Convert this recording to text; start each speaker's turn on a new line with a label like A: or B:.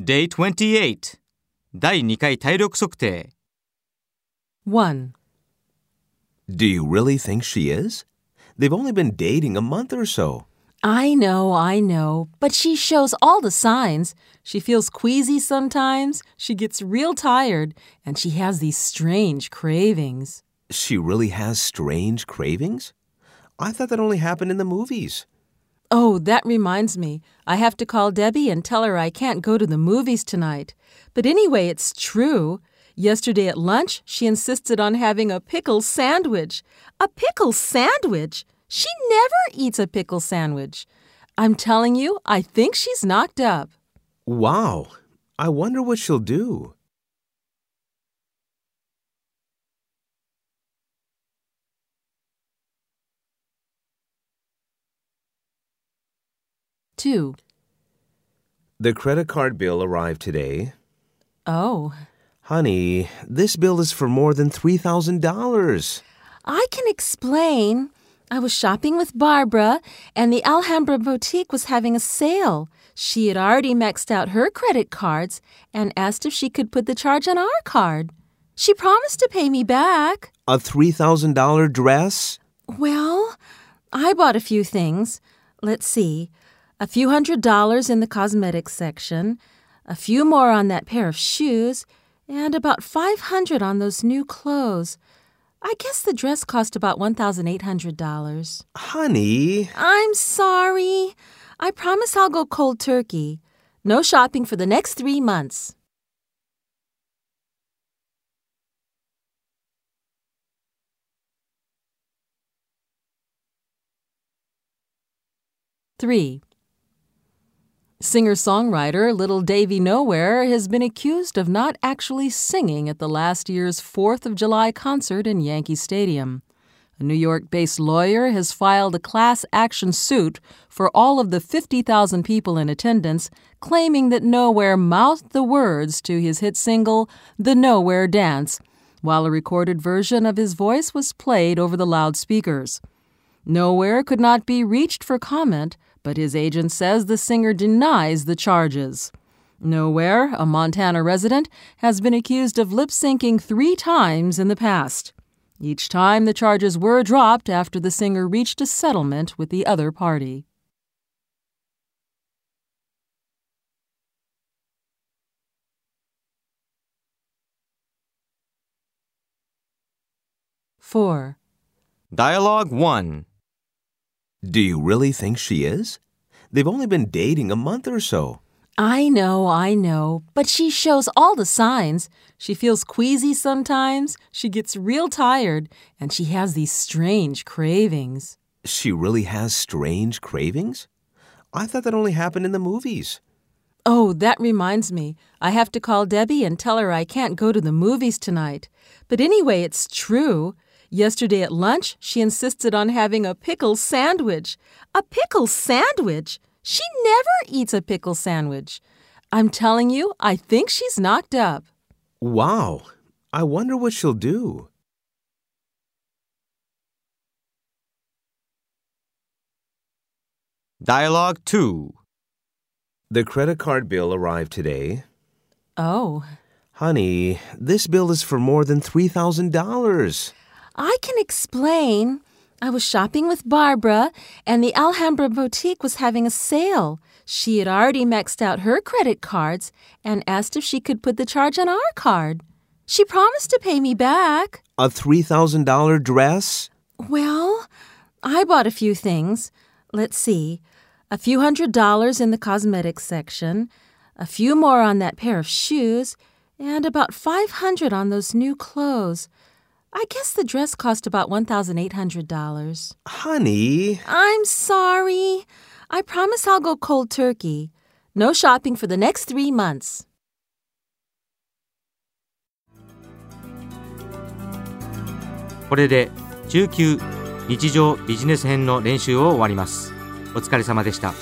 A: Day 28第2回体力测定
B: 1.
C: Do you really think she is? They've only been dating a month or so.
B: I know, I know, but she shows all the signs. She feels queasy sometimes, she gets real tired, and she has these strange cravings.
C: She really has strange cravings? I thought that only happened in the movies.
B: Oh, that reminds me. I have to call Debbie and tell her I can't go to the movies tonight. But anyway, it's true. Yesterday at lunch, she insisted on having a pickle sandwich. A pickle sandwich? She never eats a pickle sandwich. I'm telling you, I think she's knocked up.
C: Wow. I wonder what she'll do.
B: Two.
C: The credit card bill arrived today.
B: Oh,
C: Honey, this bill is for more than $3,000.
B: I can explain. I was shopping with Barbara, and the Alhambra boutique was having a sale. She had already maxed out her credit cards and asked if she could put the charge on our card. She promised to pay me back.
C: A $3,000 dress?
B: Well, I bought a few things. Let's see. A few hundred dollars in the cosmetics section, a few more on that pair of shoes, and about 500 on those new clothes. I guess the dress cost about $1,800.
C: Honey,
B: I'm sorry. I promise I'll go cold turkey. No shopping for the next three months. Three. Singer songwriter Little Davy Nowhere has been accused of not actually singing at the last year's 4th of July concert in Yankee Stadium. A New York based lawyer has filed a class action suit for all of the 50,000 people in attendance, claiming that Nowhere mouthed the words to his hit single, The Nowhere Dance, while a recorded version of his voice was played over the loudspeakers. Nowhere could not be reached for comment, but his agent says the singer denies the charges. Nowhere, a Montana resident, has been accused of lip syncing three times in the past. Each time the charges were dropped after the singer reached a settlement with the other party. Four.
A: Dialogue 1
C: do you really think she is? They've only been dating a month or so.
B: I know, I know, but she shows all the signs. She feels queasy sometimes, she gets real tired, and she has these strange cravings.
C: She really has strange cravings? I thought that only happened in the movies.
B: Oh, that reminds me. I have to call Debbie and tell her I can't go to the movies tonight. But anyway, it's true. Yesterday at lunch, she insisted on having a pickle sandwich. A pickle sandwich? She never eats a pickle sandwich. I'm telling you, I think she's knocked up.
C: Wow. I wonder what she'll do.
A: Dialogue 2
C: The credit card bill arrived today.
B: Oh,
C: Honey, this bill is for more than $3,000.
B: I can explain. I was shopping with Barbara, and the Alhambra boutique was having a sale. She had already maxed out her credit cards and asked if she could put the charge on our card. She promised to pay me back.
C: A $3,000 dress?
B: Well, I bought a few things. Let's see. A few hundred dollars in the cosmetics section, a few more on that pair of shoes, and about 500 on those new clothes. I guess the dress cost about $1,800.
C: Honey,
B: I'm sorry. I promise I'll go cold turkey. No shopping for the next three months.
A: これで中級日常ビジネス編の練習を終わりますお疲れ様でした